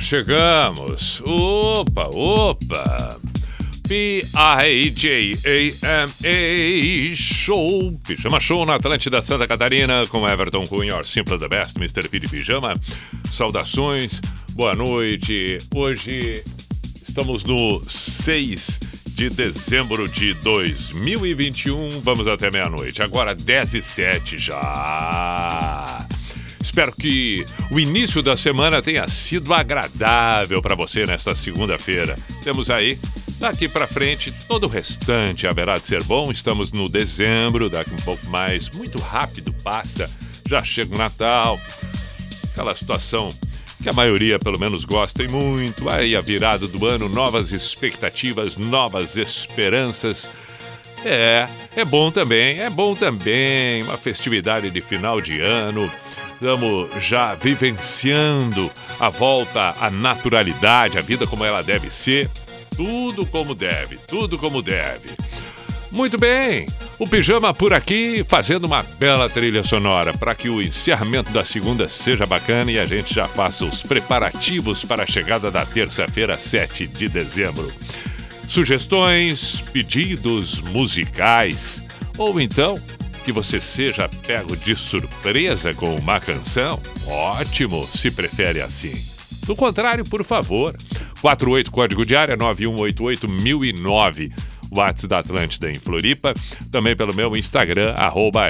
Chegamos. Opa, opa. P-I-J-A-M-A Show. Pijama Show na Atlântida Santa Catarina com Everton Cunha, Simple the Best, Mr. P de Pijama. Saudações, boa noite. Hoje estamos no 6 de dezembro de 2021. Vamos até meia-noite. Agora 10 e 7 já. Espero que o início da semana tenha sido agradável para você nesta segunda-feira. Temos aí, daqui para frente, todo o restante haverá de ser bom. Estamos no dezembro, daqui um pouco mais, muito rápido passa. Já chega o Natal, aquela situação que a maioria pelo menos gosta e muito. Aí a virada do ano, novas expectativas, novas esperanças. É, é bom também, é bom também. Uma festividade de final de ano. Estamos já vivenciando a volta à naturalidade, a vida como ela deve ser. Tudo como deve, tudo como deve. Muito bem, o Pijama por aqui fazendo uma bela trilha sonora para que o encerramento da segunda seja bacana e a gente já faça os preparativos para a chegada da terça-feira, 7 de dezembro. Sugestões, pedidos musicais ou então que você seja pego de surpresa com uma canção? Ótimo, se prefere assim. Do contrário, por favor, 48 código de área 9188009. WhatsApp da Atlântida em Floripa, também pelo meu Instagram, arroba.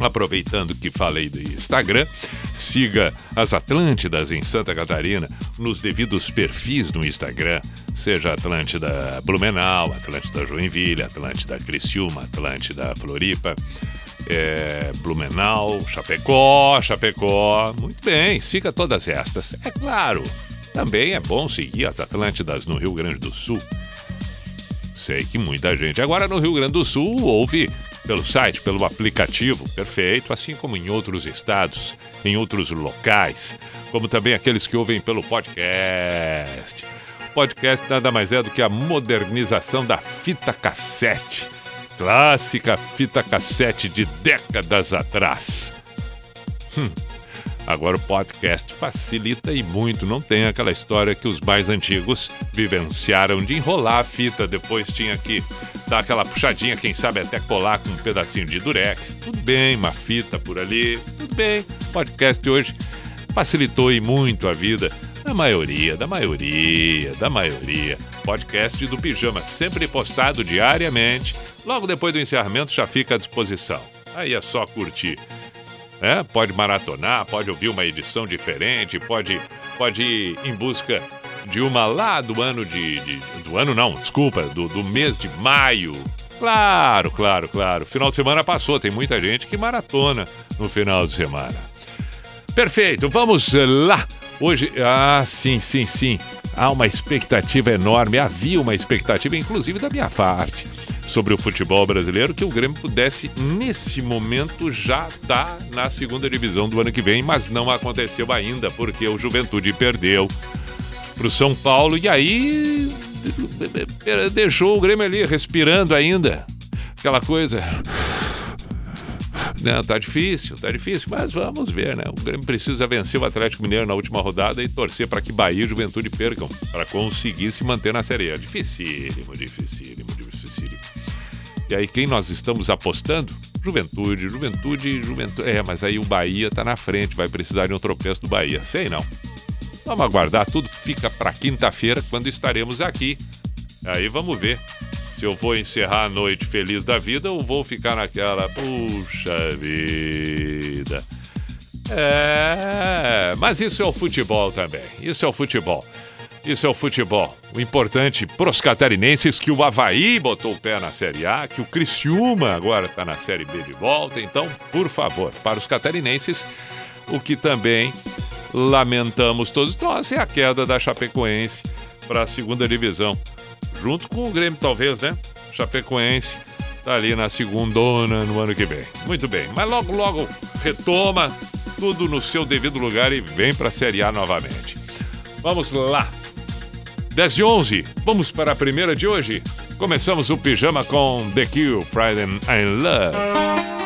Aproveitando que falei do Instagram, siga as Atlântidas em Santa Catarina nos devidos perfis no Instagram, seja Atlântida Blumenau, Atlântida Joinville, Atlântida Criciúma, Atlântida Floripa, é, Blumenau, Chapecó, Chapecó. Muito bem, siga todas estas. É claro, também é bom seguir as Atlântidas no Rio Grande do Sul. Sei que muita gente agora no Rio Grande do Sul ouve pelo site, pelo aplicativo, perfeito, assim como em outros estados, em outros locais, como também aqueles que ouvem pelo podcast. Podcast nada mais é do que a modernização da fita cassete. Clássica fita cassete de décadas atrás. Hum. Agora o podcast facilita e muito, não tem aquela história que os mais antigos vivenciaram de enrolar a fita, depois tinha que dar aquela puxadinha, quem sabe até colar com um pedacinho de durex. Tudo bem, uma fita por ali, tudo bem. Podcast hoje facilitou e muito a vida da maioria, da maioria, da maioria. Podcast do Pijama, sempre postado diariamente. Logo depois do encerramento já fica à disposição. Aí é só curtir. É, pode maratonar, pode ouvir uma edição diferente, pode, pode ir em busca de uma lá do ano de. de do ano não, desculpa, do, do mês de maio. Claro, claro, claro. Final de semana passou, tem muita gente que maratona no final de semana. Perfeito, vamos lá. Hoje, ah, sim, sim, sim. Há uma expectativa enorme, havia uma expectativa, inclusive da minha parte, sobre o futebol brasileiro, que o Grêmio pudesse, nesse momento, já estar na segunda divisão do ano que vem, mas não aconteceu ainda, porque o Juventude perdeu para o São Paulo e aí deixou o Grêmio ali respirando ainda. Aquela coisa. Não, tá difícil, tá difícil, mas vamos ver, né? O Grêmio precisa vencer o Atlético Mineiro na última rodada e torcer para que Bahia e Juventude percam, para conseguir se manter na Série A. Dificílimo, dificílimo. E aí, quem nós estamos apostando? Juventude, Juventude, Juventude. É, mas aí o Bahia tá na frente, vai precisar de um tropeço do Bahia. Sei não. Vamos aguardar, tudo fica para quinta-feira, quando estaremos aqui. Aí vamos ver se eu vou encerrar a noite feliz da vida ou vou ficar naquela, puxa vida. É, mas isso é o futebol também. Isso é o futebol. Isso é o futebol. O importante para os catarinenses que o Havaí botou o pé na Série A, que o Criciúma agora está na Série B de volta. Então, por favor, para os catarinenses, o que também lamentamos todos nós é a queda da Chapecoense para a segunda divisão. Junto com o Grêmio, talvez, né? Chapecoense está ali na segundona no ano que vem. Muito bem, mas logo, logo retoma tudo no seu devido lugar e vem para a Série A novamente. Vamos lá. 10 e 11, vamos para a primeira de hoje. Começamos o pijama com The Cure, Pride and Love.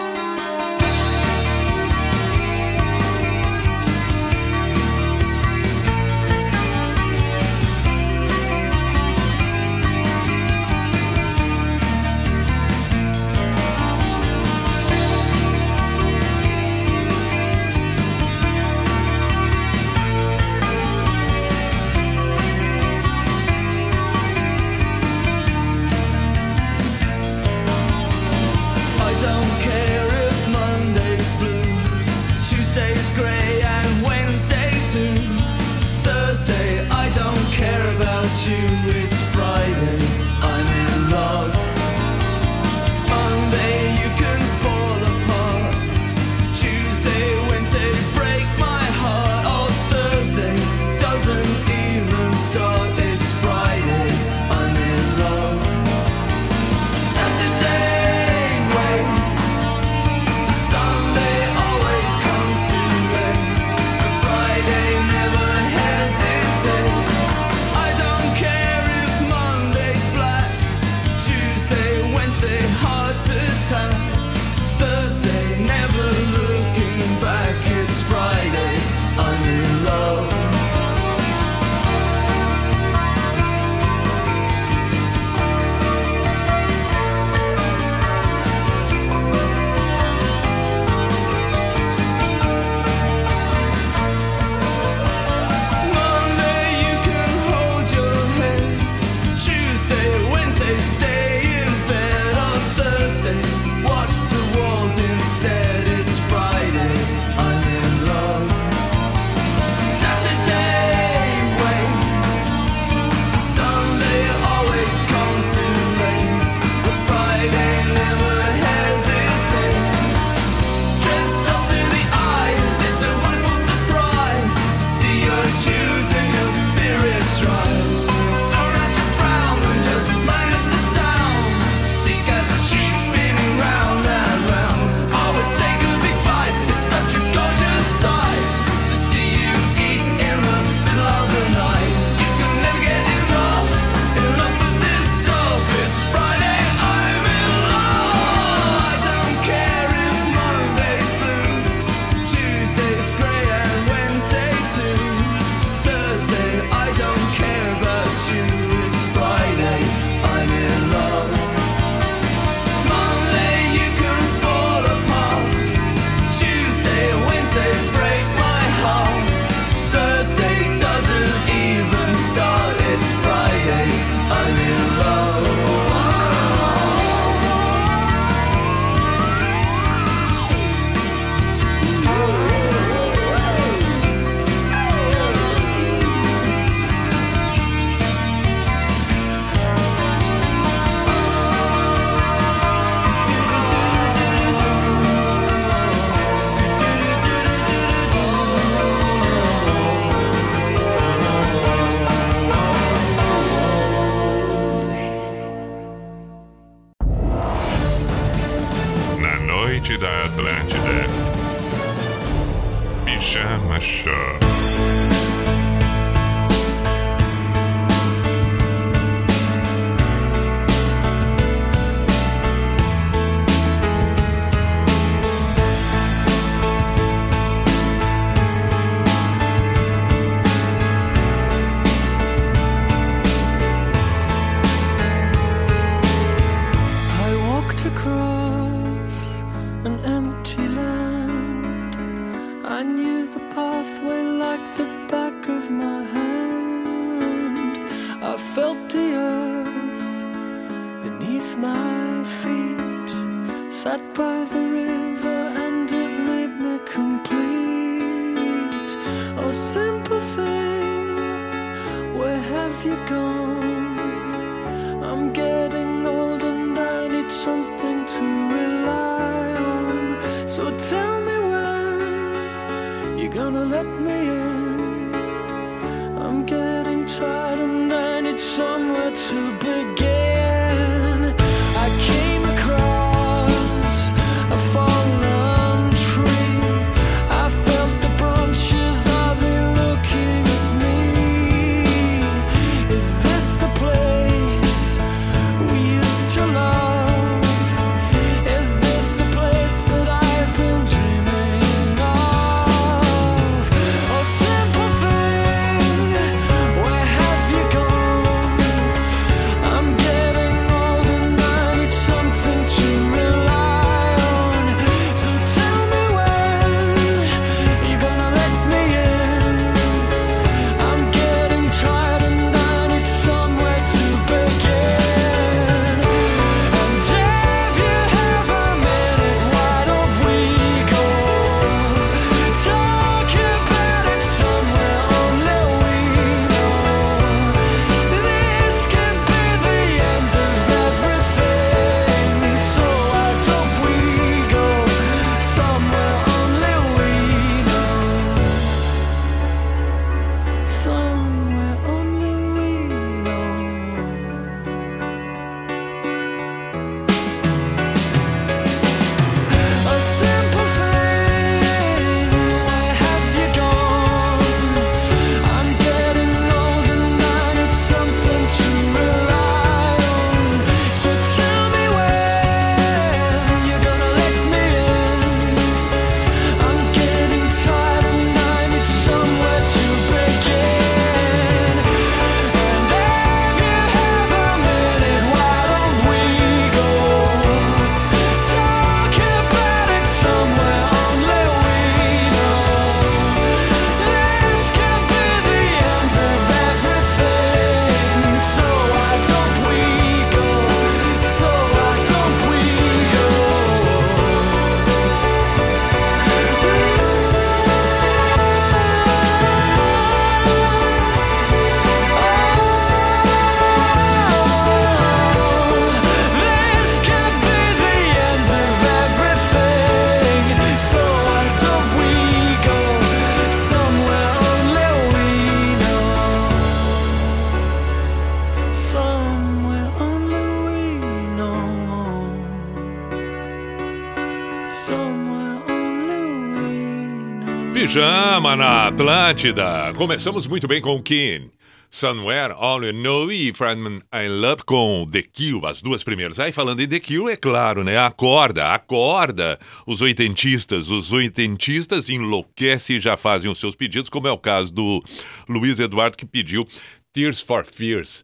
Na Atlântida. Começamos muito bem com Keen. Somewhere All You Know e Friedman I Love com The Kill, as duas primeiras. Aí falando em The Kill, é claro, né? Acorda, acorda. Os oitentistas, os oitentistas enlouquecem e já fazem os seus pedidos, como é o caso do Luiz Eduardo que pediu Tears for Fears.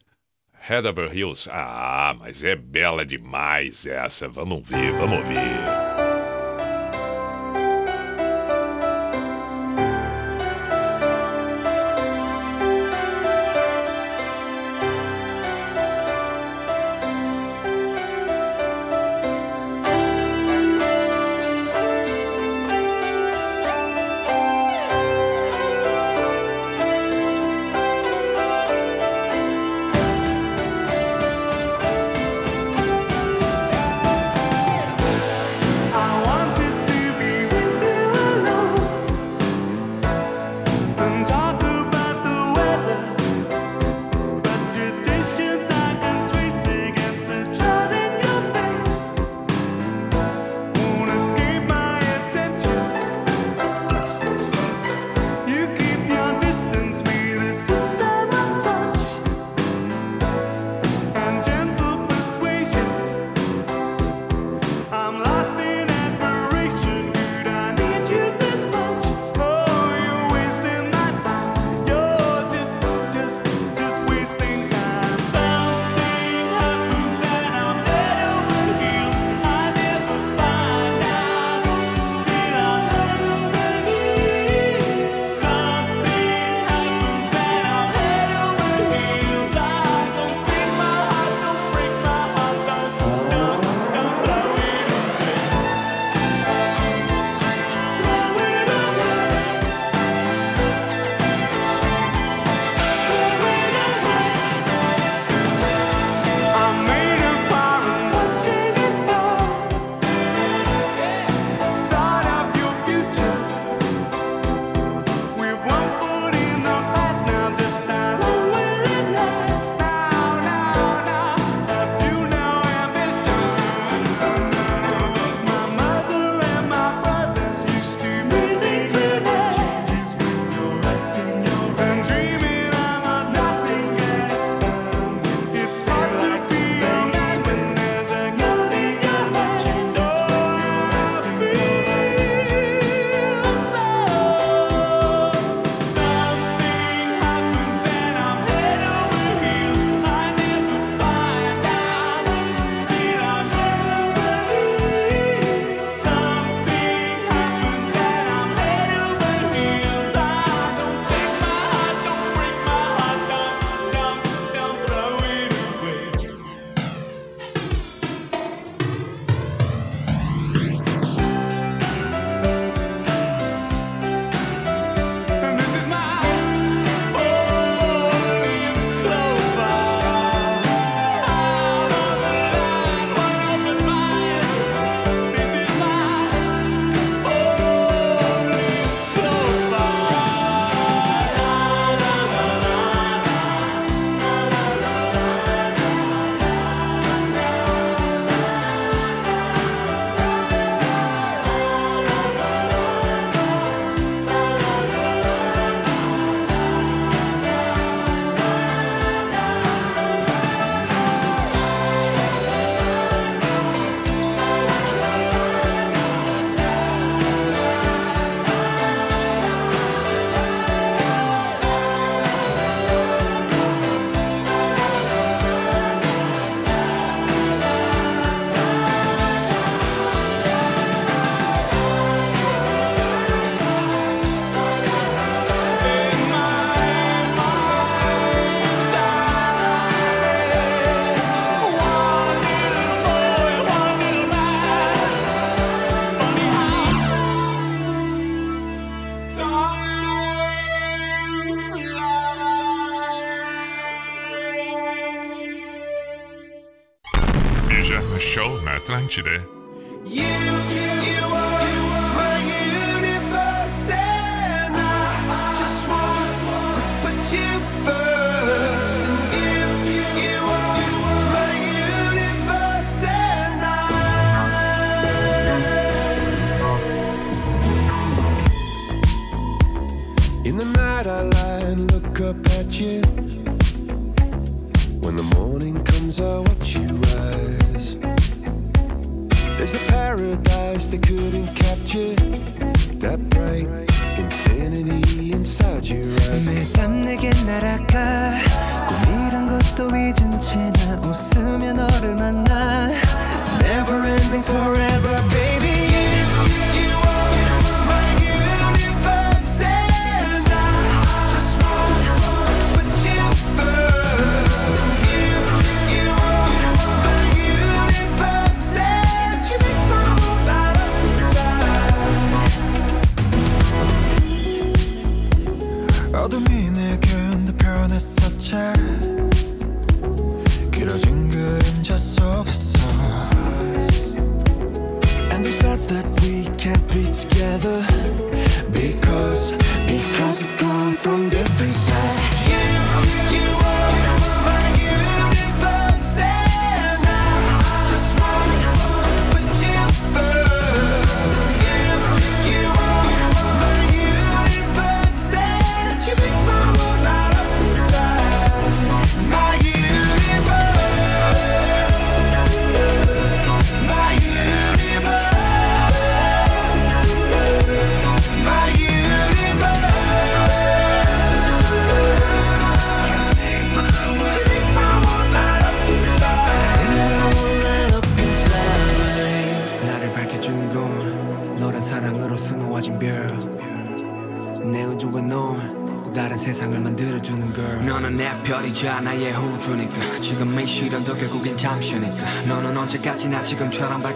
Head Over Hills. Ah, mas é bela demais essa. Vamos ver, vamos ver.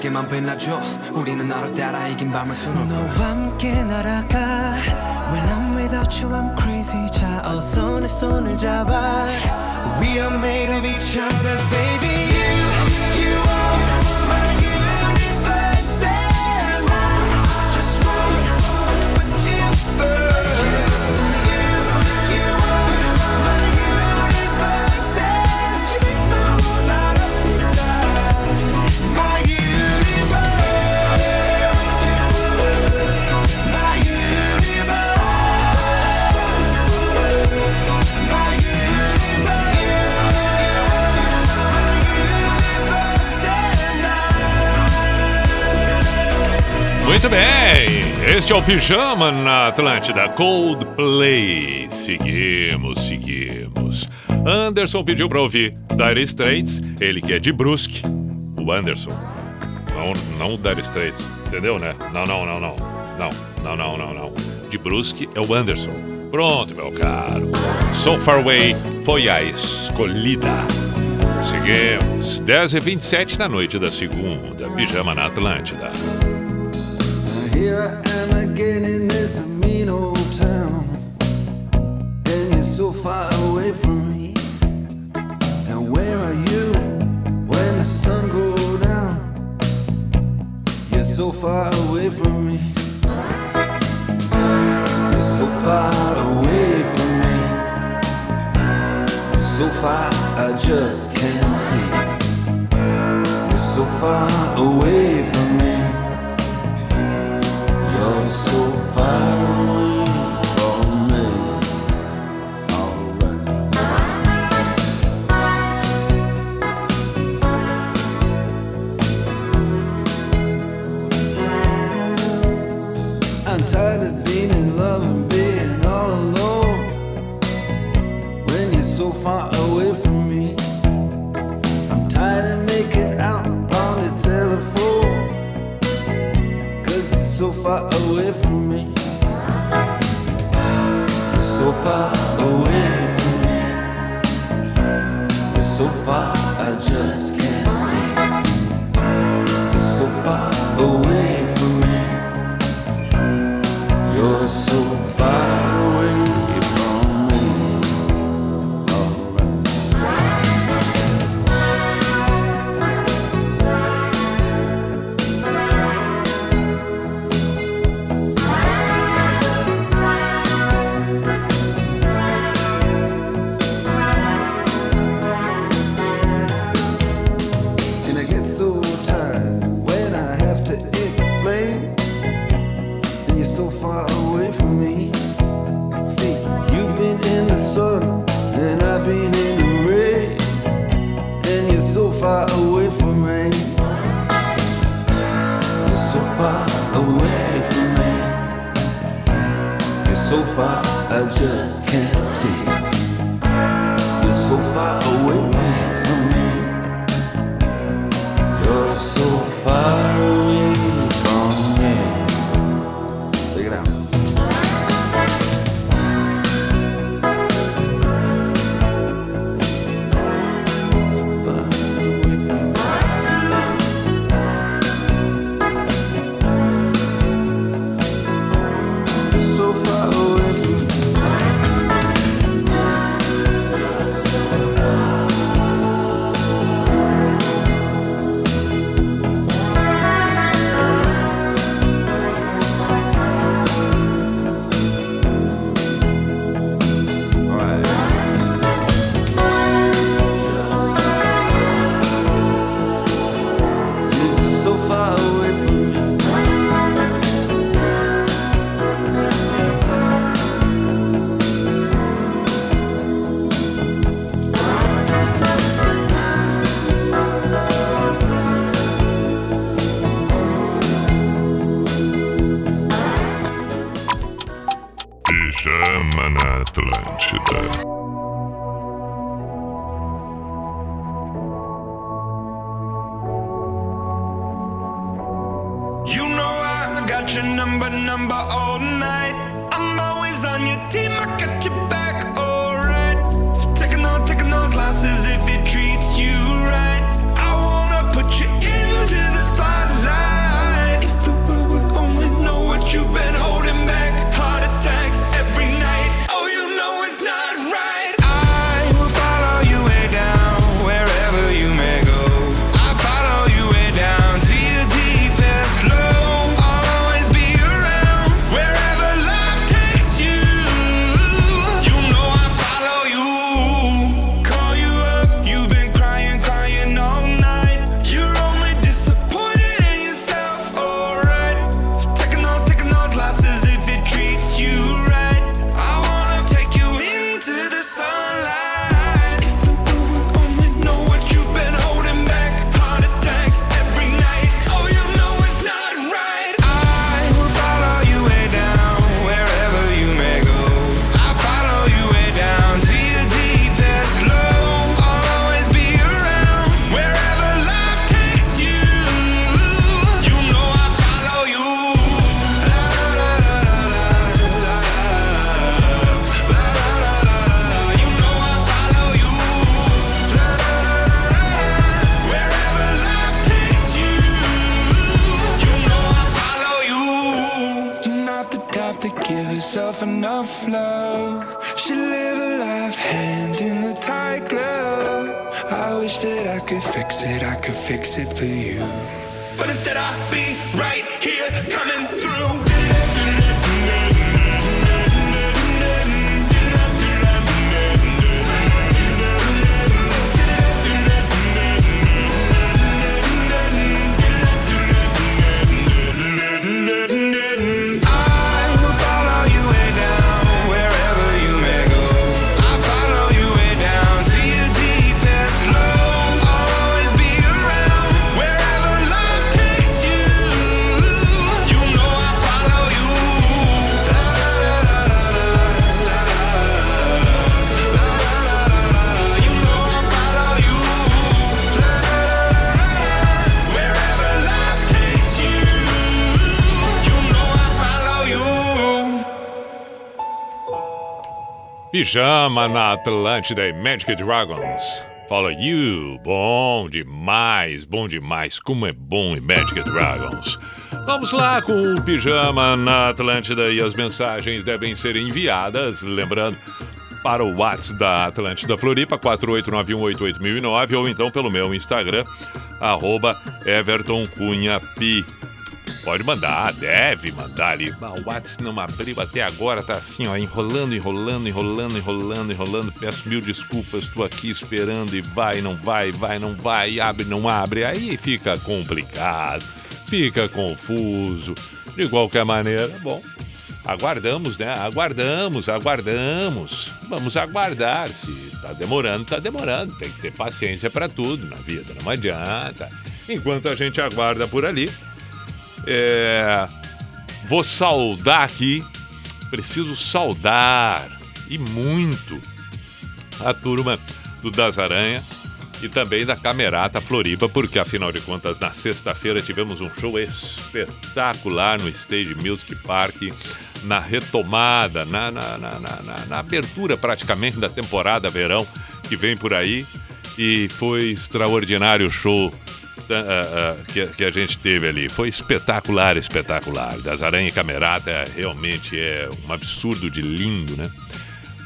밝게만 빛나죠 우리는 나로 따라 이긴 밤을 수놓고 Este é o Pijama na Atlântida, Coldplay. Seguimos, seguimos. Anderson pediu para ouvir Dire Straits, ele que é de Brusque, o Anderson. Não, não Dire Straits, entendeu, né? Não, não, não, não. Não, não, não, não, não. De Brusque é o Anderson. Pronto, meu caro. So Far Away foi a escolhida. Seguimos. 10h27 da noite da segunda, Pijama na Atlântida. I am again in this mean old town. And you're so far away from me. And where are you when the sun goes down? You're so far away from me. You're so far away from me. So far, I just can't see. You're so far away from me. far away from me. It's so far, I just can't see. It's so far away. far, I just can't. Pijama na Atlântida e Magic Dragons. Follow you, bom demais, bom demais, como é bom e Magic Dragons. Vamos lá com o Pijama na Atlântida e as mensagens devem ser enviadas, lembrando, para o WhatsApp da Atlântida Floripa, 489188009, ou então pelo meu Instagram, @EvertonCunhaP Pode mandar, deve mandar ali. O Whats não abriu até agora, tá assim, ó, enrolando, enrolando, enrolando, enrolando, enrolando. Peço mil desculpas, tô aqui esperando e vai, não vai, vai, não vai, abre, não abre. Aí fica complicado, fica confuso. De qualquer maneira, bom, aguardamos, né? Aguardamos, aguardamos. Vamos aguardar. Se tá demorando, tá demorando. Tem que ter paciência para tudo na vida, não adianta. Enquanto a gente aguarda por ali, é, vou saudar aqui, preciso saudar e muito a turma do Das Aranha e também da Camerata Floriba, porque afinal de contas, na sexta-feira tivemos um show espetacular no Stage Music Park, na retomada, na, na, na, na, abertura praticamente da temporada verão que vem por aí. E foi extraordinário show Uh, uh, que, que, a gente teve ali. Foi espetacular, espetacular. Das Aranha e Camerata realmente é um absurdo de lindo, né?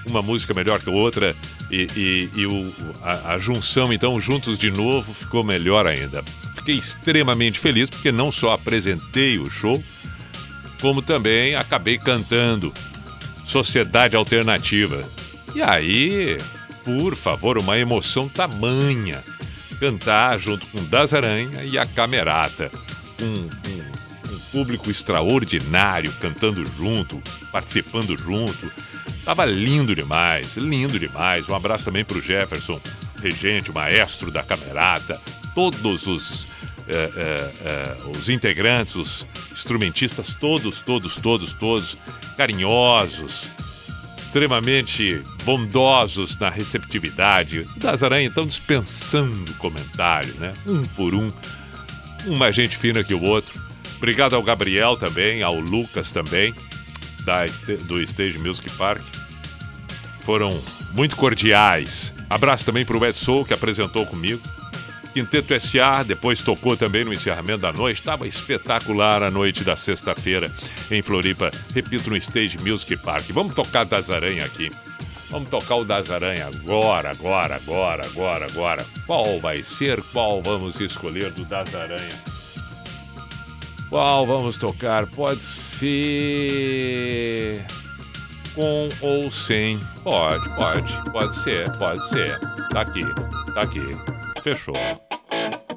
Uma música melhor que a outra e, e, e o, a, a, junção, então, juntos de novo, ficou melhor ainda. Fiquei extremamente feliz porque não só apresentei o show, como também acabei cantando Sociedade Alternativa. E aí, por favor, uma emoção tamanha cantar junto com Das Aranha e a Camerata. Um, um, um público extraordinário cantando junto, participando junto. Tava lindo demais, lindo demais. Um abraço também para o Jefferson, regente, maestro da Camerata, todos os, eh, eh, eh, os integrantes, os instrumentistas, todos, todos, todos, todos carinhosos, extremamente bondosos na receptividade. Das Aranha estão dispensando comentários, né? Um por um. Um mais gente fina que o outro. Obrigado ao Gabriel também, ao Lucas também, da, do Stage Music Park. Foram muito cordiais. Abraço também para o Edson, que apresentou comigo. Quinteto SA, depois tocou também no encerramento da noite. Estava espetacular a noite da sexta-feira em Floripa. Repito, no Stage Music Park. Vamos tocar Das Aranha aqui. Vamos tocar o Das Aranha agora, agora, agora, agora, agora. Qual vai ser? Qual vamos escolher do Das Aranha? Qual vamos tocar? Pode ser. Com ou sem? Pode, pode, pode ser, pode ser. Tá aqui, tá aqui. Fechou. Thank you.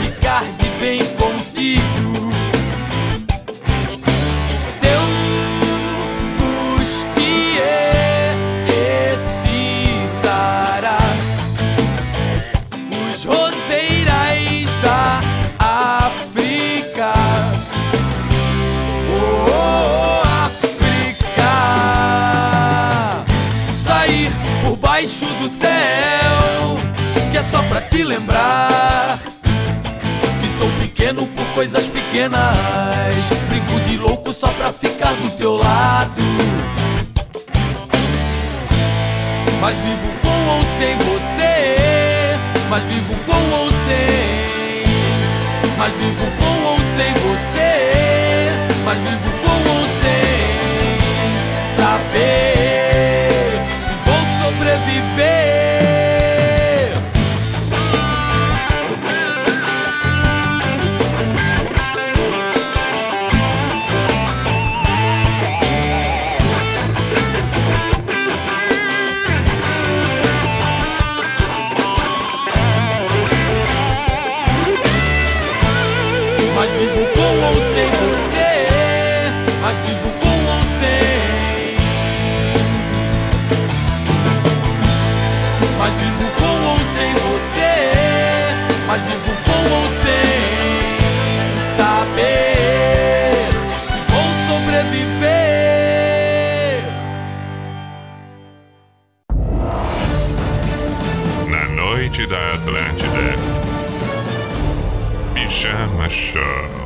ficar de bem contigo. coisas pequenas. Brinco de louco só pra ficar do teu lado. Mas vivo com ou sem você. Mas vivo com ou sem. Mas vivo com ou sem você. Mas vivo com ou sem. Saber se vou sobreviver. Russia.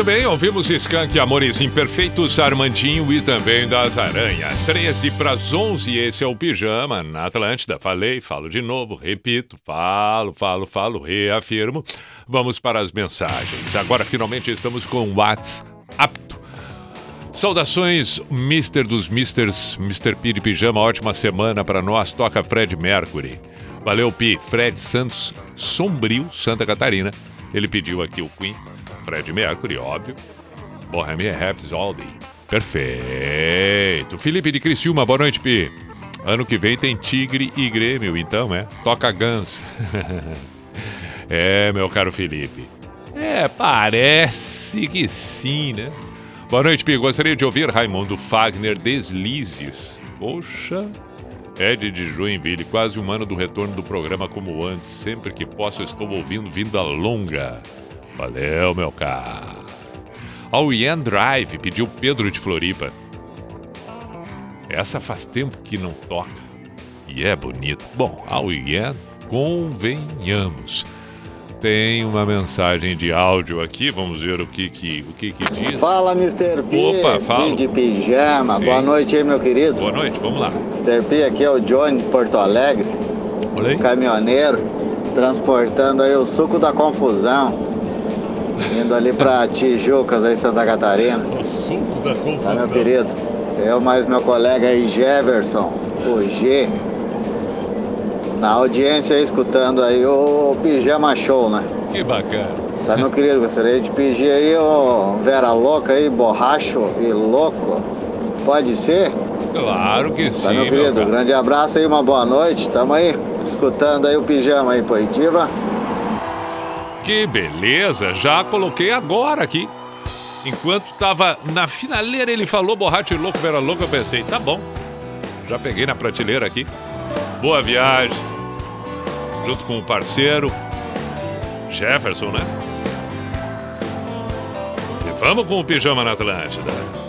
Muito bem, ouvimos Skank Amores Imperfeitos, Armandinho e também das Aranha. 13 para as 11, esse é o Pijama na Atlântida. Falei, falo de novo, repito, falo, falo, falo, reafirmo. Vamos para as mensagens. Agora finalmente estamos com o Whats apto. Saudações, Mister dos Misters, Mr. P de Pijama, ótima semana para nós. Toca Fred Mercury. Valeu, Pi. Fred Santos, Sombrio, Santa Catarina. Ele pediu aqui o Queen, Fred Mercury, óbvio. Bohemian Rhapsody. Perfeito. Felipe de Criciúma, boa noite, Pi. Ano que vem tem Tigre e Grêmio, então, é? Toca Guns. é, meu caro Felipe. É, parece que sim, né? Boa noite, Pi. Gostaria de ouvir Raimundo Fagner Deslizes. Poxa. Ed de Joinville, quase um ano do retorno do programa como antes. Sempre que posso, estou ouvindo Vinda Longa. Valeu, meu caro. Ao Ian Drive pediu Pedro de Floripa. Essa faz tempo que não toca. E é bonito. Bom, ao Ian, convenhamos. Tem uma mensagem de áudio aqui, vamos ver o que que, o que, que diz. Fala, Mr. P. Opa, fala. P de pijama. Sim. Boa noite aí, meu querido. Boa noite, vamos lá. Mr. P, aqui é o Johnny de Porto Alegre, Olha aí. caminhoneiro, transportando aí o suco da confusão, indo ali pra Tijucas, aí Santa Catarina. O suco da confusão. Tá, meu querido? Eu mais meu colega aí, Jefferson, o G. Na audiência aí, escutando aí o Pijama Show, né? Que bacana. Tá, meu querido? Gostaria de pedir aí o Vera Louca aí, borracho e louco. Pode ser? Claro que sim, Tá, meu querido? cara. Grande abraço aí, uma boa noite. Tamo aí, escutando aí o pijama aí, Poitiva. Que beleza, já coloquei agora aqui. Enquanto tava na finaleira, ele falou borracha louco, vera louco, eu pensei, tá bom. Já peguei na prateleira aqui. Boa viagem. Junto com o parceiro Jefferson, né? E vamos com o pijama na Atlântida.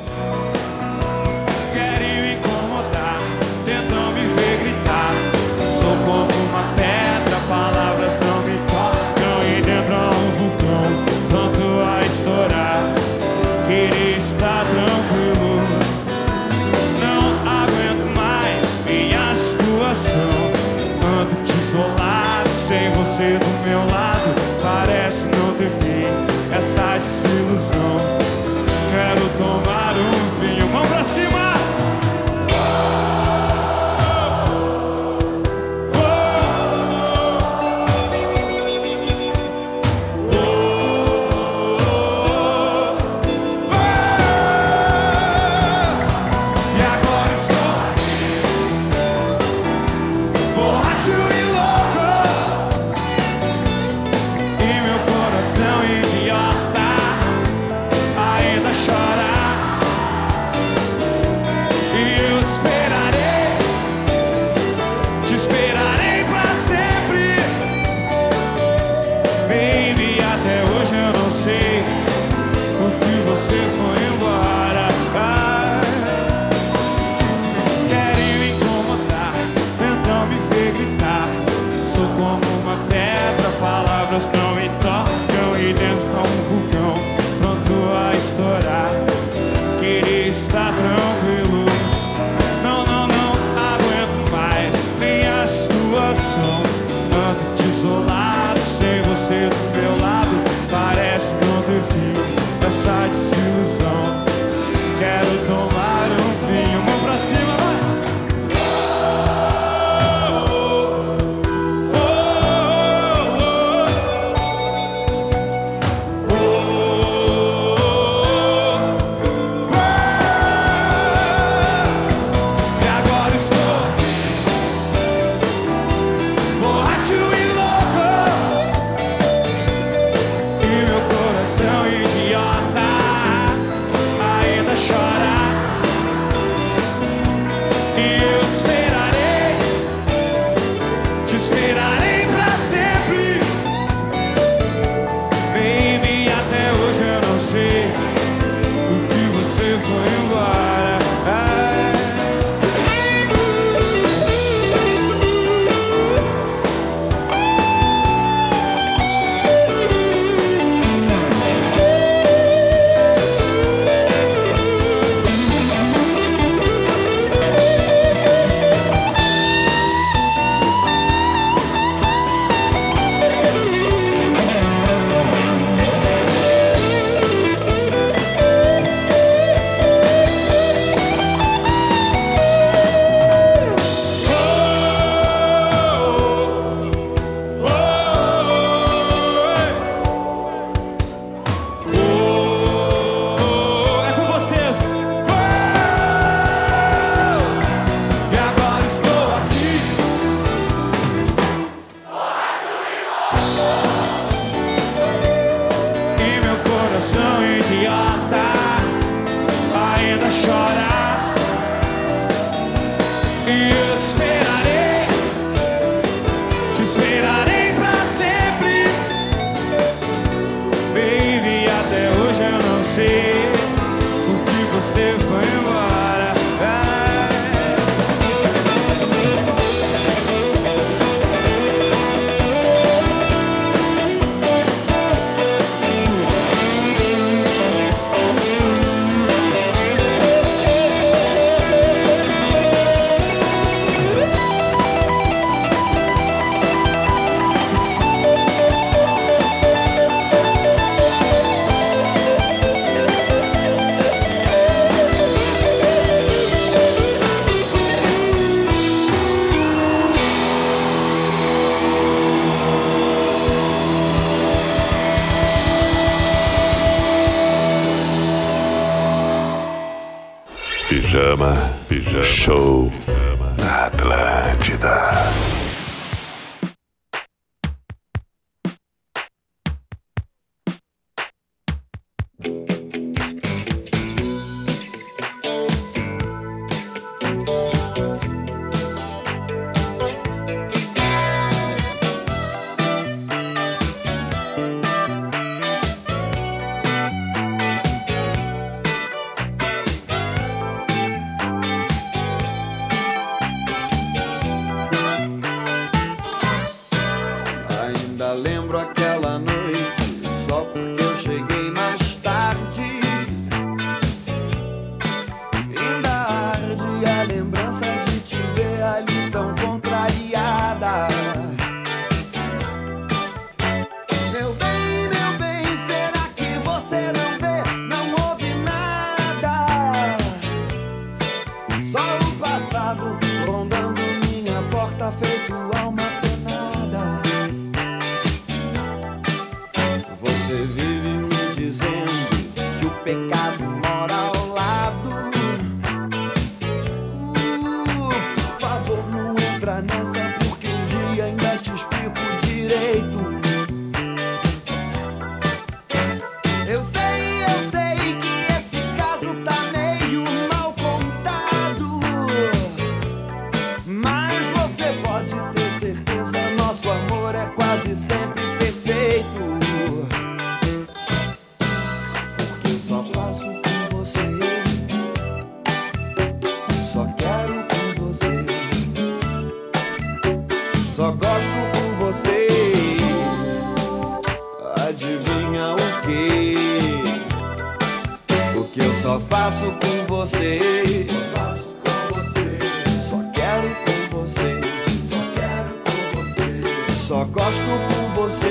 Só gosto com você.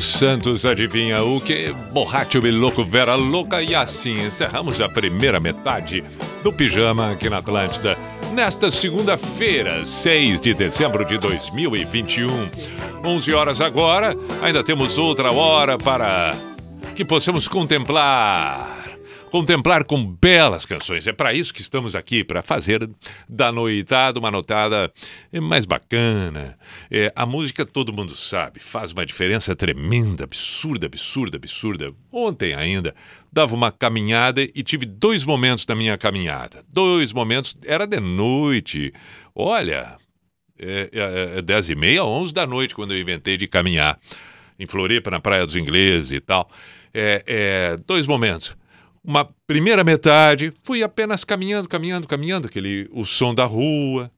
Santos adivinha o que? Borracho e louco, Vera louca. E assim encerramos a primeira metade do Pijama aqui na Atlântida. Nesta segunda-feira, 6 de dezembro de 2021. 11 horas agora. Ainda temos outra hora para que possamos contemplar. Contemplar com belas canções. É para isso que estamos aqui, para fazer da noitada uma notada mais bacana. É, a música todo mundo sabe, faz uma diferença tremenda, absurda, absurda, absurda. Ontem ainda dava uma caminhada e tive dois momentos da minha caminhada. Dois momentos, era de noite. Olha, é, é, é 10 e meia, 11 da noite, quando eu inventei de caminhar em Floripa, na Praia dos Ingleses e tal. É, é, dois momentos. Uma primeira metade, fui apenas caminhando, caminhando, caminhando, aquele, o som da rua,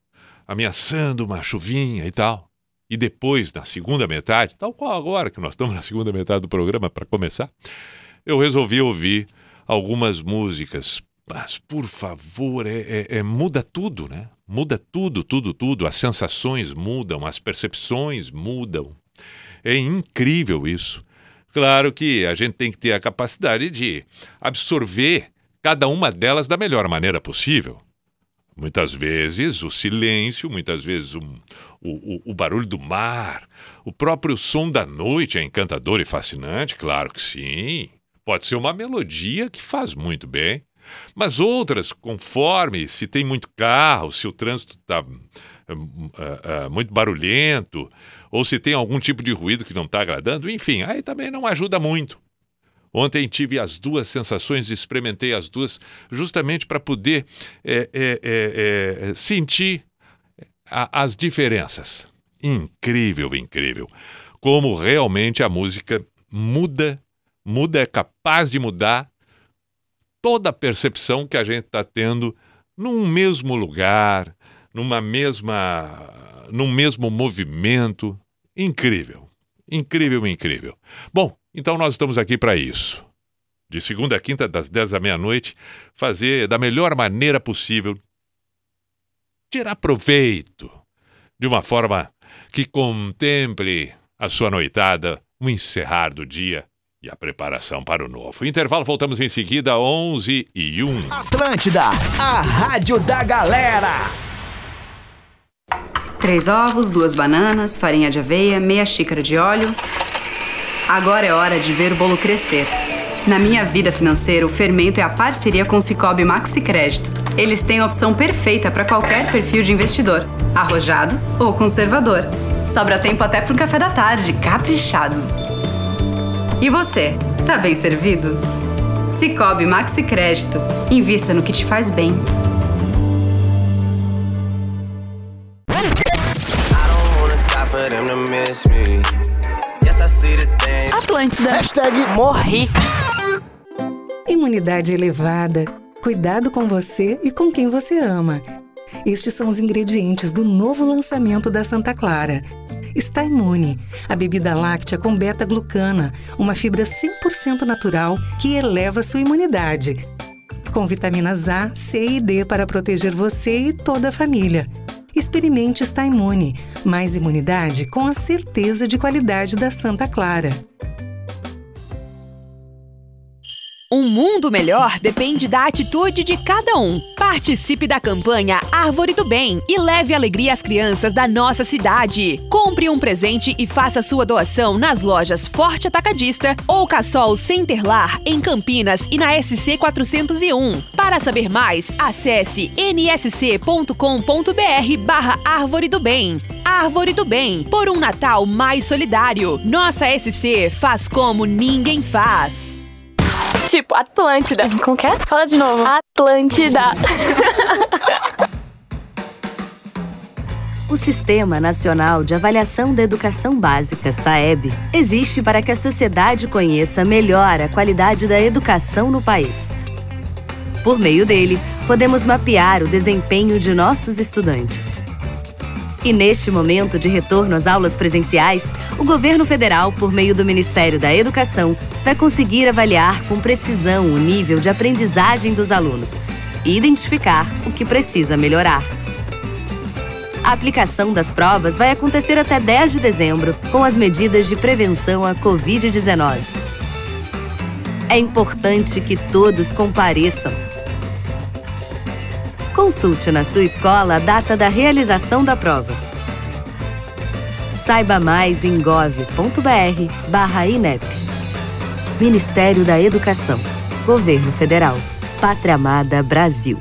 ameaçando uma chuvinha e tal. E depois, na segunda metade, tal qual agora que nós estamos na segunda metade do programa para começar, eu resolvi ouvir algumas músicas. Mas, por favor, é, é- é- muda tudo, né? Muda tudo, tudo, tudo. As sensações mudam, as percepções mudam. É incrível isso. Claro que a gente tem que ter a capacidade de absorver cada uma delas da melhor maneira possível. Muitas vezes o silêncio, muitas vezes o, o- o barulho do mar, o próprio som da noite é encantador e fascinante, claro que sim. Pode ser uma melodia que faz muito bem. Mas outras, conforme se tem muito carro, se o trânsito está muito barulhento, ou se tem algum tipo de ruído que não está agradando, enfim, aí também não ajuda muito. Ontem tive as duas sensações, experimentei as duas, justamente para poder é, é, é, sentir a- as diferenças. Incrível, incrível. Como realmente a música muda, muda, é capaz de mudar toda a percepção que a gente está tendo num mesmo lugar, numa mesma, num mesmo movimento. Incrível, incrível, incrível. Bom, então nós estamos aqui para isso. De segunda a quinta, das 10 à meia-noite, fazer da melhor maneira possível, tirar proveito de uma forma que contemple a sua noitada, o encerrar do dia e a preparação para o novo. Intervalo, voltamos em seguida, 11 e 1. Atlântida, a rádio da galera. Três ovos, duas bananas, farinha de aveia, meia xícara de óleo. Agora é hora de ver o bolo crescer. Na minha vida financeira, o fermento é a parceria com o Cicobi Maxi Crédito. Eles têm a opção perfeita para qualquer perfil de investidor, arrojado ou conservador. Sobra tempo até para um café da tarde, caprichado. E você, tá bem servido? Cicobi Maxi Crédito. Invista no que te faz bem. Atlântida. Hashtag morri. Imunidade elevada. Cuidado com você e com quem você ama. Estes são os ingredientes do novo lançamento da Santa Clara. Está imune, a bebida láctea com beta-glucana, uma fibra 100% natural que eleva sua imunidade. Com vitaminas A, C e D para proteger você e toda a família. Experimente Está Imune. Mais imunidade com a certeza de qualidade da Santa Clara. Um mundo melhor depende da atitude de cada um. Participe da campanha Árvore do Bem e leve alegria às crianças da nossa cidade. Compre um presente e faça sua doação nas lojas Forte Atacadista ou Cassol Centerlar em Campinas e na SC 401. Para saber mais, acesse nsc.com.br barra Árvore do Bem. Árvore do Bem, por um Natal mais solidário. Nossa SC faz como ninguém faz. Tipo, Atlântida. Como que é? Fala de novo. Atlântida. O Sistema Nacional de Avaliação da Educação Básica, SAEB, existe para que a sociedade conheça melhor a qualidade da educação no país. Por meio dele, podemos mapear o desempenho de nossos estudantes. E neste momento de retorno às aulas presenciais, o governo federal, por meio do Ministério da Educação, vai conseguir avaliar com precisão o nível de aprendizagem dos alunos e identificar o que precisa melhorar. A aplicação das provas vai acontecer até 10 de dezembro, com as medidas de prevenção à Covid-19. É importante que todos compareçam Consulte na sua escola a data da realização da prova. Saiba mais em gov.br/inep. Ministério da Educação. Governo Federal. Pátria Amada Brasil.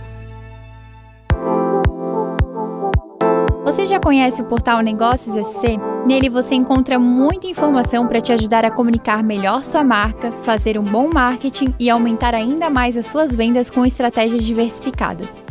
Você já conhece o portal Negócios SC? Nele você encontra muita informação para te ajudar a comunicar melhor sua marca, fazer um bom marketing e aumentar ainda mais as suas vendas com estratégias diversificadas.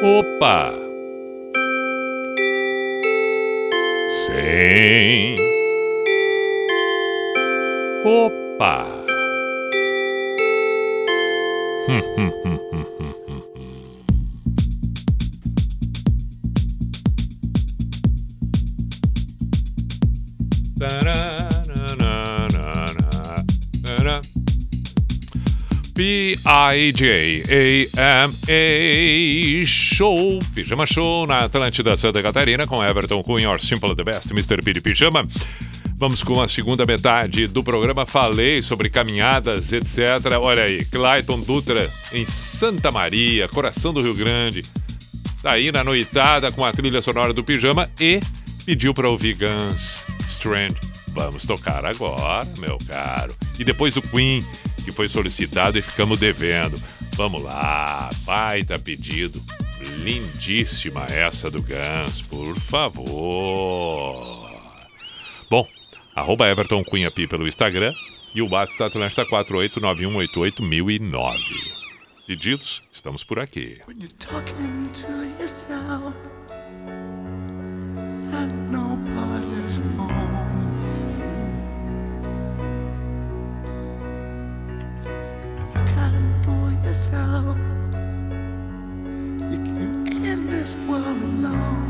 Opa! Sim. Opa! P-I-J-A-M-A Show, Pijama Show na Atlântida Santa Catarina com Everton Cunha, or Simple the Best, Mr. Billy Pijama. Vamos com a segunda metade do programa. Falei sobre caminhadas, etc. Olha aí, Clayton Dutra em Santa Maria, coração do Rio Grande. Tá aí na noitada com a trilha sonora do Pijama e pediu para ouvir Guns Strand. Vamos tocar agora, meu caro. E depois o Queen que foi solicitado e ficamos devendo. Vamos lá, baita pedido. Lindíssima essa do Gans, por favor. Bom, arroba Everton Cunha Pi pelo Instagram e o WhatsApp da Atlântica 489188009. Pedidos, estamos por aqui. When you're yourself. You can't end this world. Alone.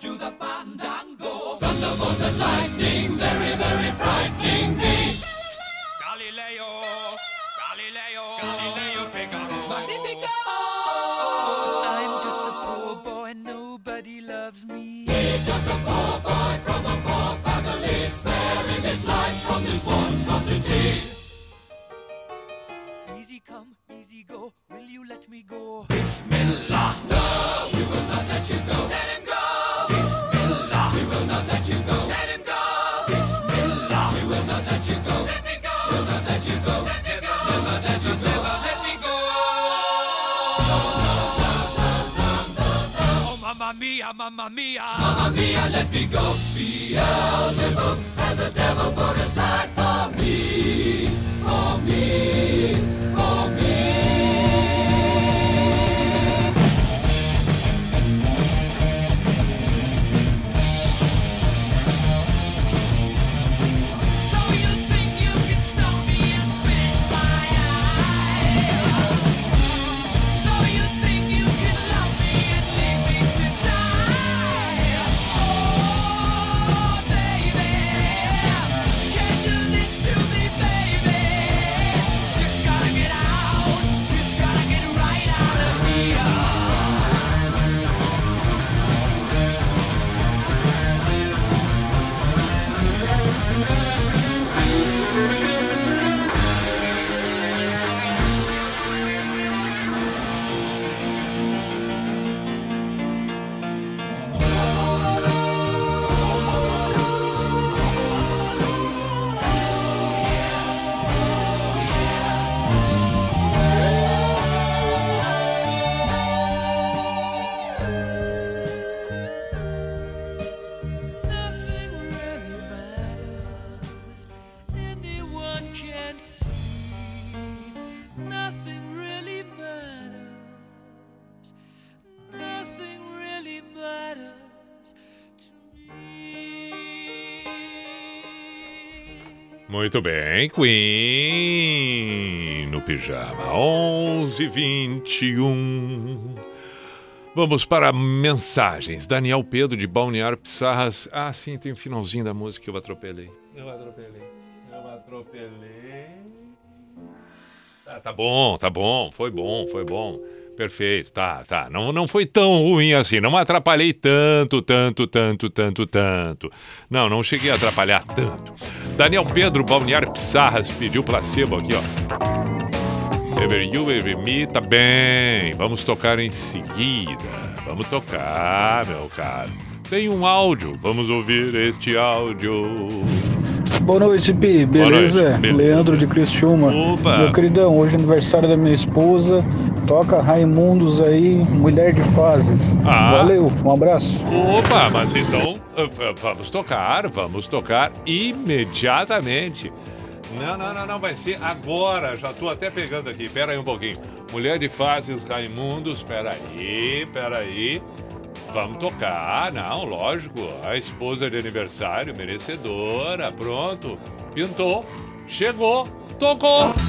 Scaramouche, will you do the Muito bem, Queen no pijama 11:21. Vamos para mensagens. Daniel Pedro de Balneário Pissarras. Ah, sim, tem o finalzinho da música que eu atropelei. Eu atropelei. Eu atropelei. Ah, tá bom, tá bom. Foi bom, foi bom. Perfeito, tá, tá. Não, não foi tão ruim assim. Não atrapalhei tanto, tanto, tanto, tanto, tanto. Não, não cheguei a atrapalhar tanto. Daniel Pedro Balneário Pissarras pediu placebo aqui, ó. Ever You, Ever Me, tá bem. Vamos tocar em seguida. Vamos tocar, meu caro. Tem um áudio, vamos ouvir este áudio. Boa noite, Pi. Beleza? noite. Leandro de Criciúma. Opa. Meu queridão, hoje é aniversário da minha esposa. Toca Raimundos aí, Mulher de Fases. Ah. Valeu, um abraço. Opa, mas então uh, vamos tocar, vamos tocar imediatamente. Não, não, não, não, vai ser agora. Já tô até pegando aqui. Pera aí um pouquinho. Mulher de Faces Raimundos, pera aí, pera aí. Vamos tocar, não, lógico. A esposa de aniversário, merecedora, pronto. Pintou, chegou, tocou.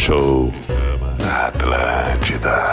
Show na Atlântida.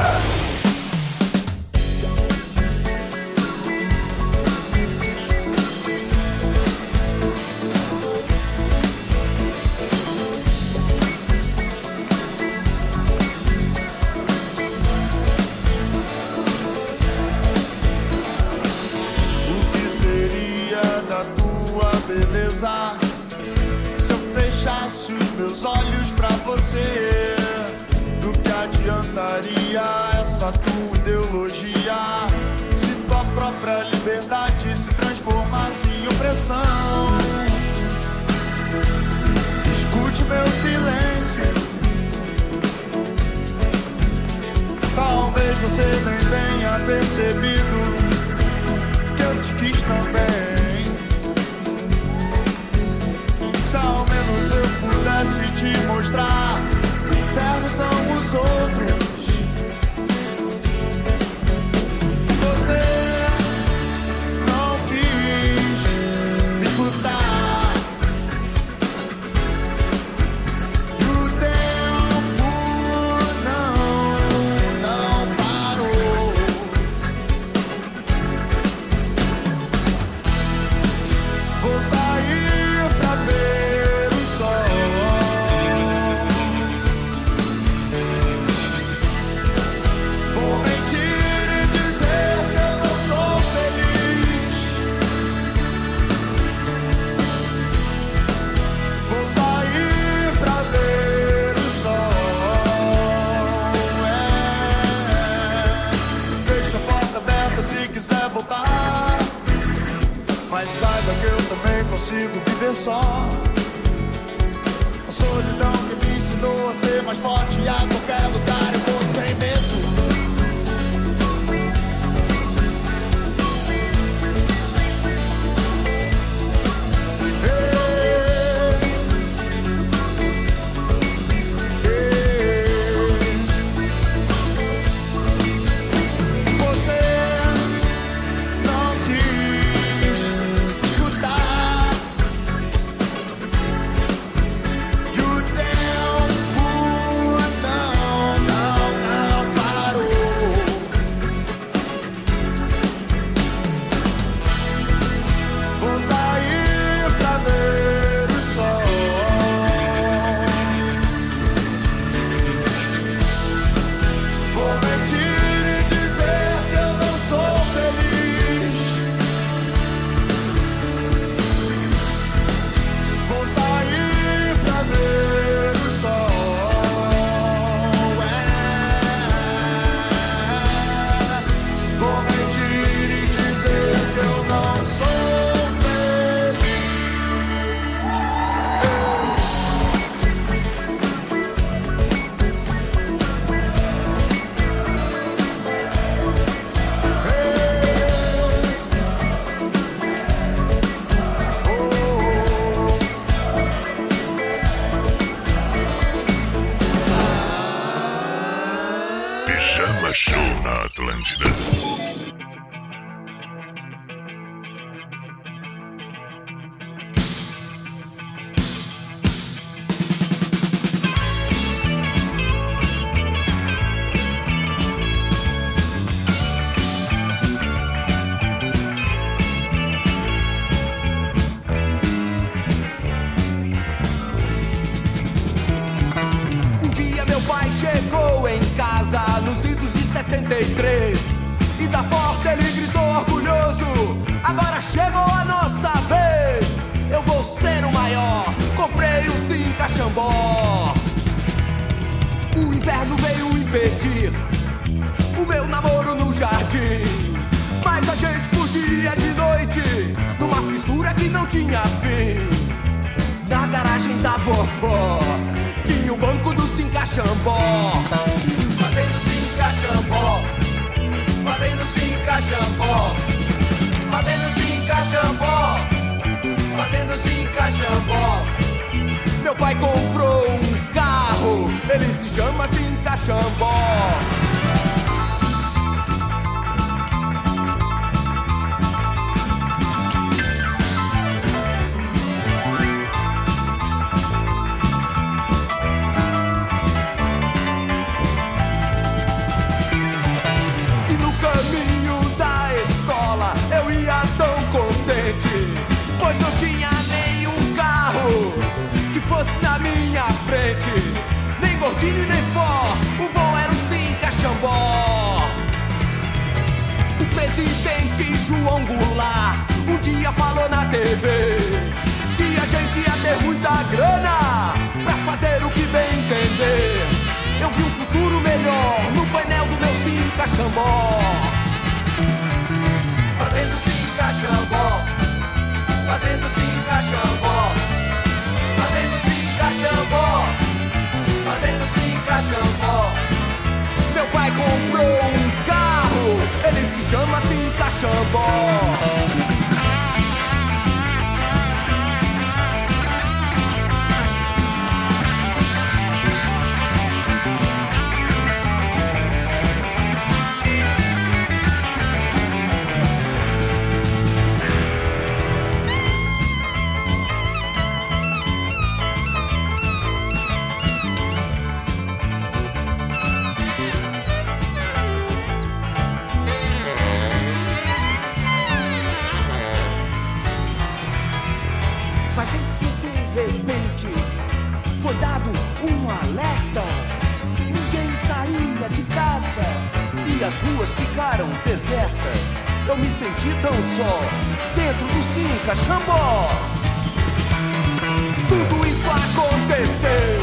foi dado um alerta. Ninguém saía de casa e as ruas ficaram desertas. Eu me senti tão só dentro do Cinca Xambó. Tudo isso aconteceu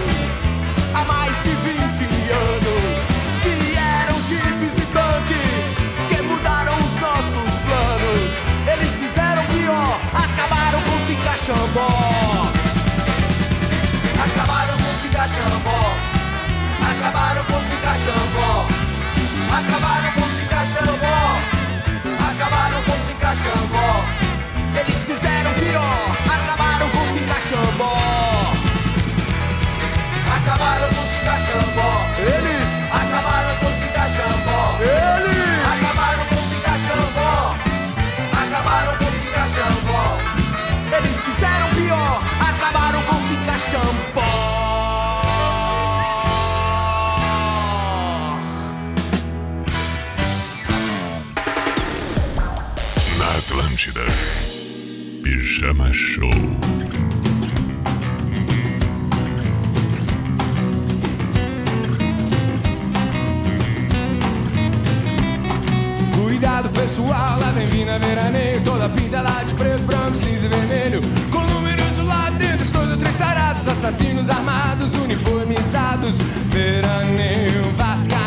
há mais de 20 anos. Vieram jipes e tanques que mudaram os nossos planos. Eles fizeram pior, acabaram com o Cinca Xambó. Chambó. Acabaram com Sica Chambó. Acabaram com Sica Chambó. Acabaram com Sica Chambó. Eles fizeram pior. Acabaram com Sica Chambó. Acabaram com o Chambó. Eles acabaram com Sica Chambó. Eles acabaram com o Chambó. Acabaram com Sica Chambó. Eles fizeram pior. Acabaram com Sica Chambó. Atlântida. Pijama Show. Cuidado pessoal, lá vem Vina Veraneio Toda pinta lá de preto, branco, cinza e vermelho Com números lá dentro, todos três tarados Assassinos armados, uniformizados Veraneio Vascaína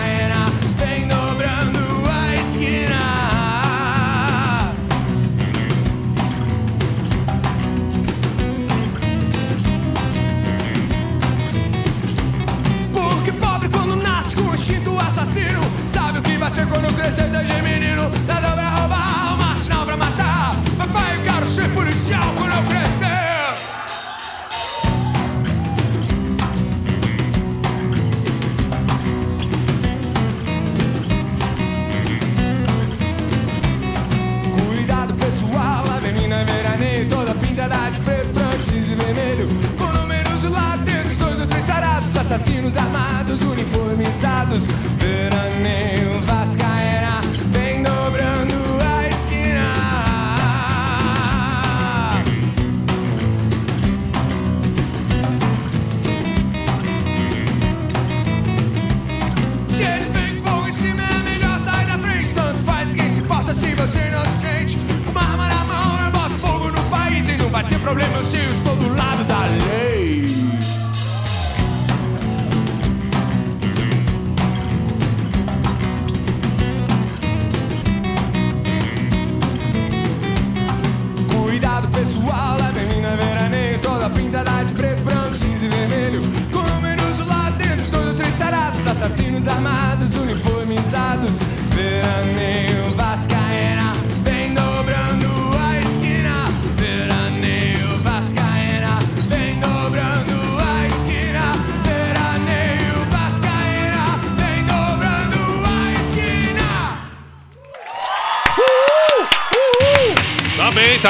Ser quando crescer desde menino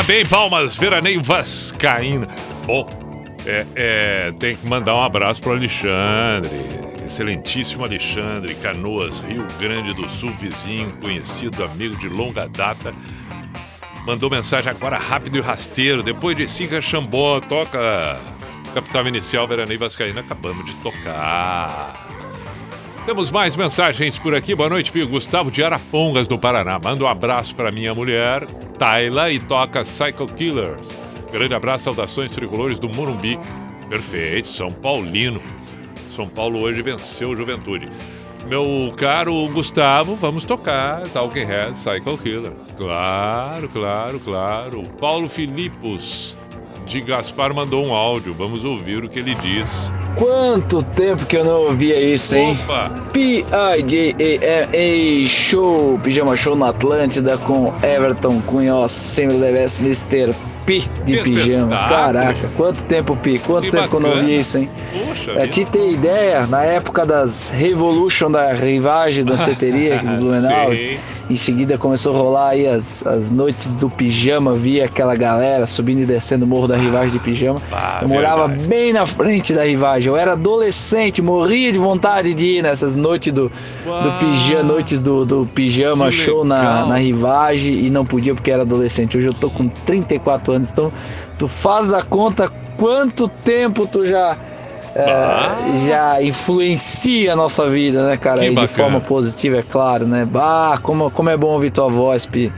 bem. Palmas, veraneio Vascaína. Bom, é, é, tem que mandar um abraço pro Alexandre. Excelentíssimo Alexandre, Canoas, Rio Grande do Sul, vizinho, conhecido, amigo de longa data. Mandou mensagem agora rápido e rasteiro. Depois de Cinca Xambó, toca Capital Inicial, Veraneio Vascaína. Acabamos de tocar. Temos mais mensagens por aqui. Boa noite, Pio. Gustavo de Arapongas, do Paraná. Manda um abraço para minha mulher, Tayla, e toca Psycho Killers. Grande abraço, saudações tricolores do Morumbi. Perfeito, São Paulino. São Paulo hoje venceu Juventude. Meu caro Gustavo, vamos tocar Talking Head, Psycho Killer. Claro, claro, claro. Paulo Filipos, de Gaspar, mandou um áudio. Vamos ouvir o que ele diz. Quanto tempo que eu não ouvia isso, hein? Opa! P-I-J-A-M-A Show, Pijama Show na Atlântida com Everton Cunha, ó, sempre the best Mr. P de pijama. Caraca, quanto tempo, Pi? Quanto Que tempo que eu não bacana. ouvia isso, hein? Poxa Pra te ter ideia, na época das Revolution da rivagem da ceteria aqui do Blumenau, Sim. em seguida começou a rolar aí as, as noites do pijama, via aquela galera subindo e descendo o morro da rivagem de pijama. Ah, eu morava verdade. bem na frente da rivagem. Eu era adolescente, morria de vontade de ir nessas noites do, do pijama, noites do, do pijama Que show na, na rivagem e não podia porque era adolescente. Hoje eu tô com 34 anos, então tu faz a conta quanto tempo tu já é, já influencia a nossa vida, né, cara? Que E de bacana. forma positiva, é claro, né? Bah, como, como é bom ouvir tua voz, Pi.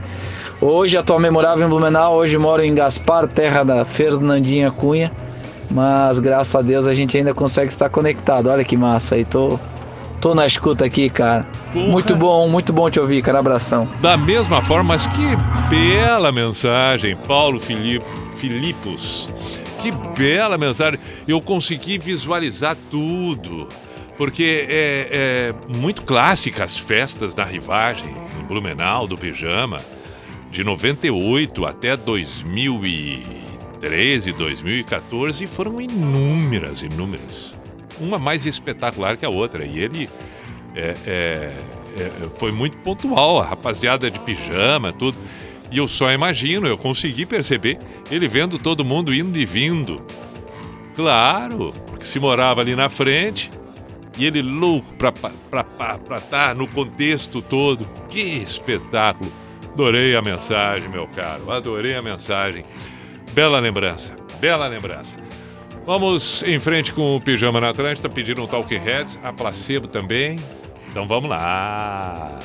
Hoje atualmente morava em Blumenau, hoje moro em Gaspar, terra da Fernandinha Cunha. Mas graças a Deus a gente ainda consegue estar conectado. Olha que massa aí, tô, Tô na escuta aqui, cara. Porra. Muito bom, muito bom te ouvir, cara. Abração. Da mesma forma, mas que bela mensagem, Paulo Filipos. Que bela mensagem. Eu consegui visualizar tudo. Porque é, é muito clássica as festas da rivagem, em Blumenau, do Pijama, de 98 até 2013, 2014, foram inúmeras, inúmeras uma mais espetacular que a outra. E ele é, é, é, foi muito pontual, a rapaziada de pijama, tudo. E eu só imagino, eu consegui perceber ele vendo todo mundo indo e vindo. Claro, porque se morava ali na frente e ele louco para estar tá no contexto todo. Que espetáculo! Adorei a mensagem, meu caro, adorei a mensagem. Bela lembrança, bela lembrança. Vamos em frente com o Pijama na Atlântida, pediram um Talking Heads, a Placebo também. Então vamos lá.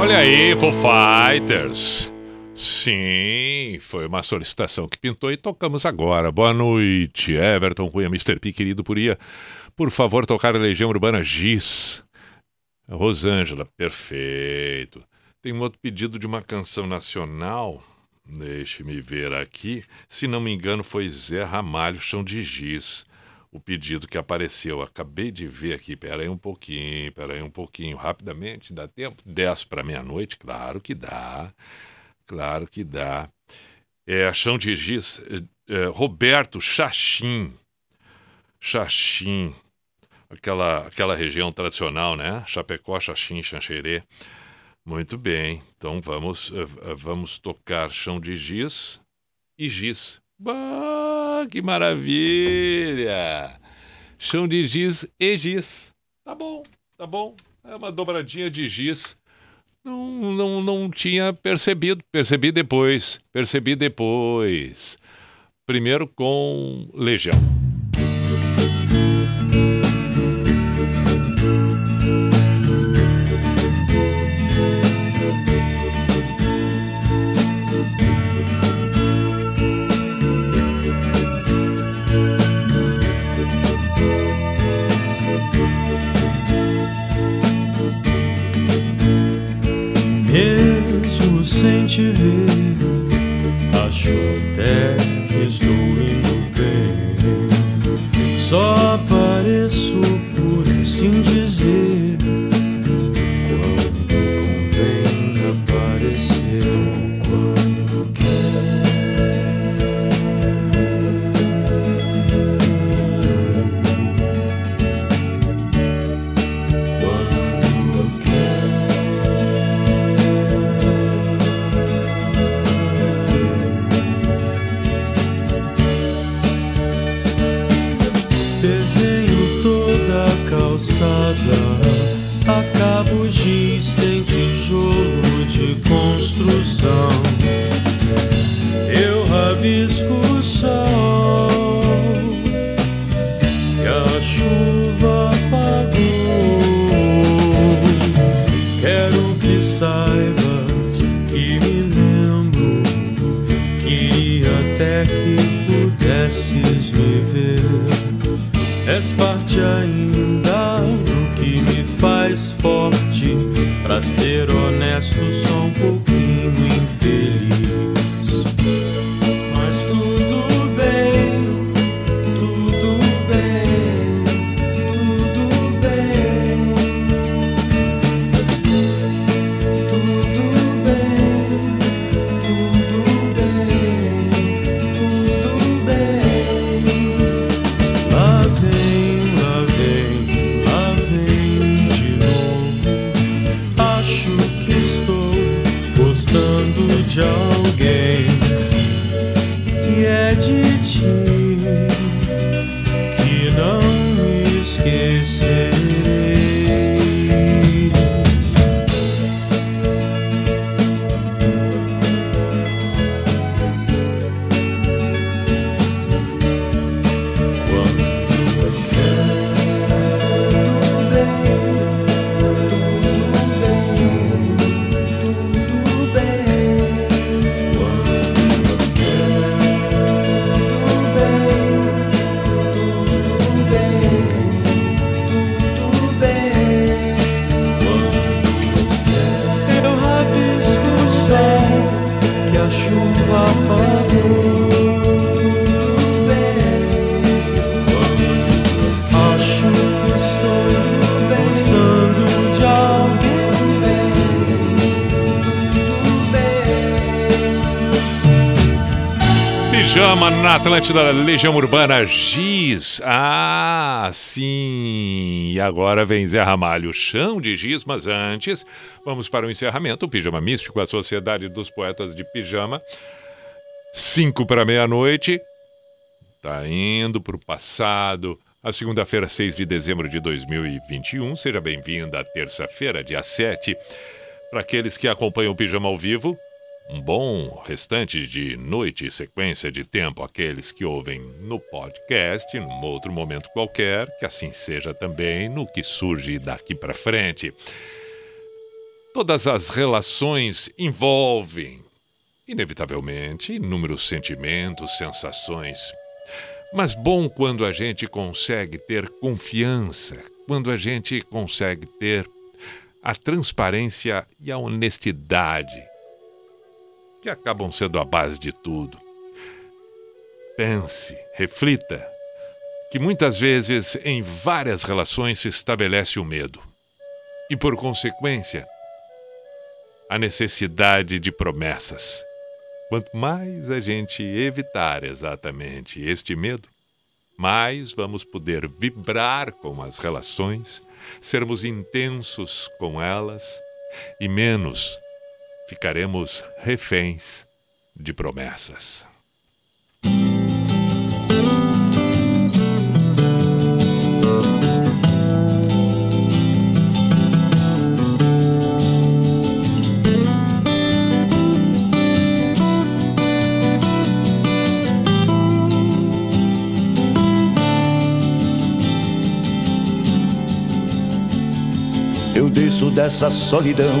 Olha aí, Foo Fighters. Sim, foi uma solicitação que pintou e tocamos agora. Boa noite, Everton Cunha, Mr. P, querido Puria. Por favor, tocar a Legião Urbana Giz. Rosângela, perfeito. Tem um outro pedido de uma canção nacional. Deixe-me ver aqui. Se não me engano, foi Zé Ramalho, Chão de Giz. O pedido que apareceu. Acabei de ver aqui. Pera aí um pouquinho, pera aí um pouquinho. Rapidamente, dá tempo? 10 para meia-noite? Claro que dá. Claro que dá. É, Chão de Giz. é, é, Roberto Xaxim. Xaxim. Aquela, aquela região tradicional, né? Chapecó, Xaxim, Xanxerê. Muito bem. Então vamos, eh, eh, vamos tocar Chão de Giz e Giz. Bah, que maravilha! Chão de giz e giz. Tá bom, tá bom. É uma dobradinha de giz. Não, não, não tinha percebido. Percebi depois. Percebi depois. Primeiro com Legião. Até ainda do que me faz forte. Pra ser honesto, sou um pouquinho infeliz. Na Atlântida Legião Urbana Giz. Ah, sim. E agora vem Zé Ramalho, chão de giz, mas antes, vamos para o encerramento. O Pijama Místico, a Sociedade dos Poetas de Pijama. Cinco para meia-noite. Tá indo para o passado. A segunda-feira, 6 de dezembro de 2021. Seja bem-vinda à terça-feira, dia 7. Para aqueles que acompanham o Pijama ao vivo, um bom restante de noite e sequência de tempo aqueles que ouvem no podcast, num outro momento qualquer, que assim seja também no que surge daqui para frente. Todas as relações envolvem, inevitavelmente, inúmeros sentimentos, sensações. Mas bom quando a gente consegue ter confiança, quando a gente consegue ter a transparência e a honestidade que acabam sendo a base de tudo. Pense, reflita, que muitas vezes em várias relações se estabelece o medo e, por consequência, a necessidade de promessas. Quanto mais a gente evitar exatamente este medo, mais vamos poder vibrar com as relações, sermos intensos com elas e menos ficaremos reféns de promessas. Eu desço dessa solidão,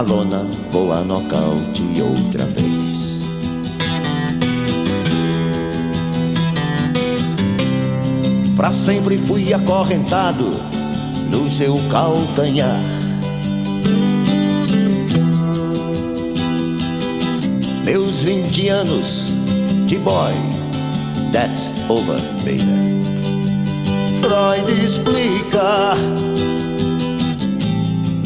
Na lona, vou a nocaute outra vez. Pra sempre fui acorrentado no seu calcanhar. Meus 20 anos de boy, that's over, baby. Freud explica.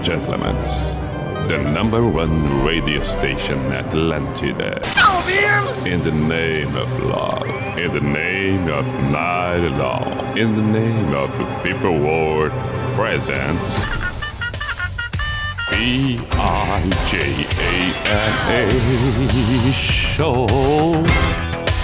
And gentlemen, the number one radio station Atlantida. In the name of love, in the name of night long, in the name of people world presents B I J A N A show.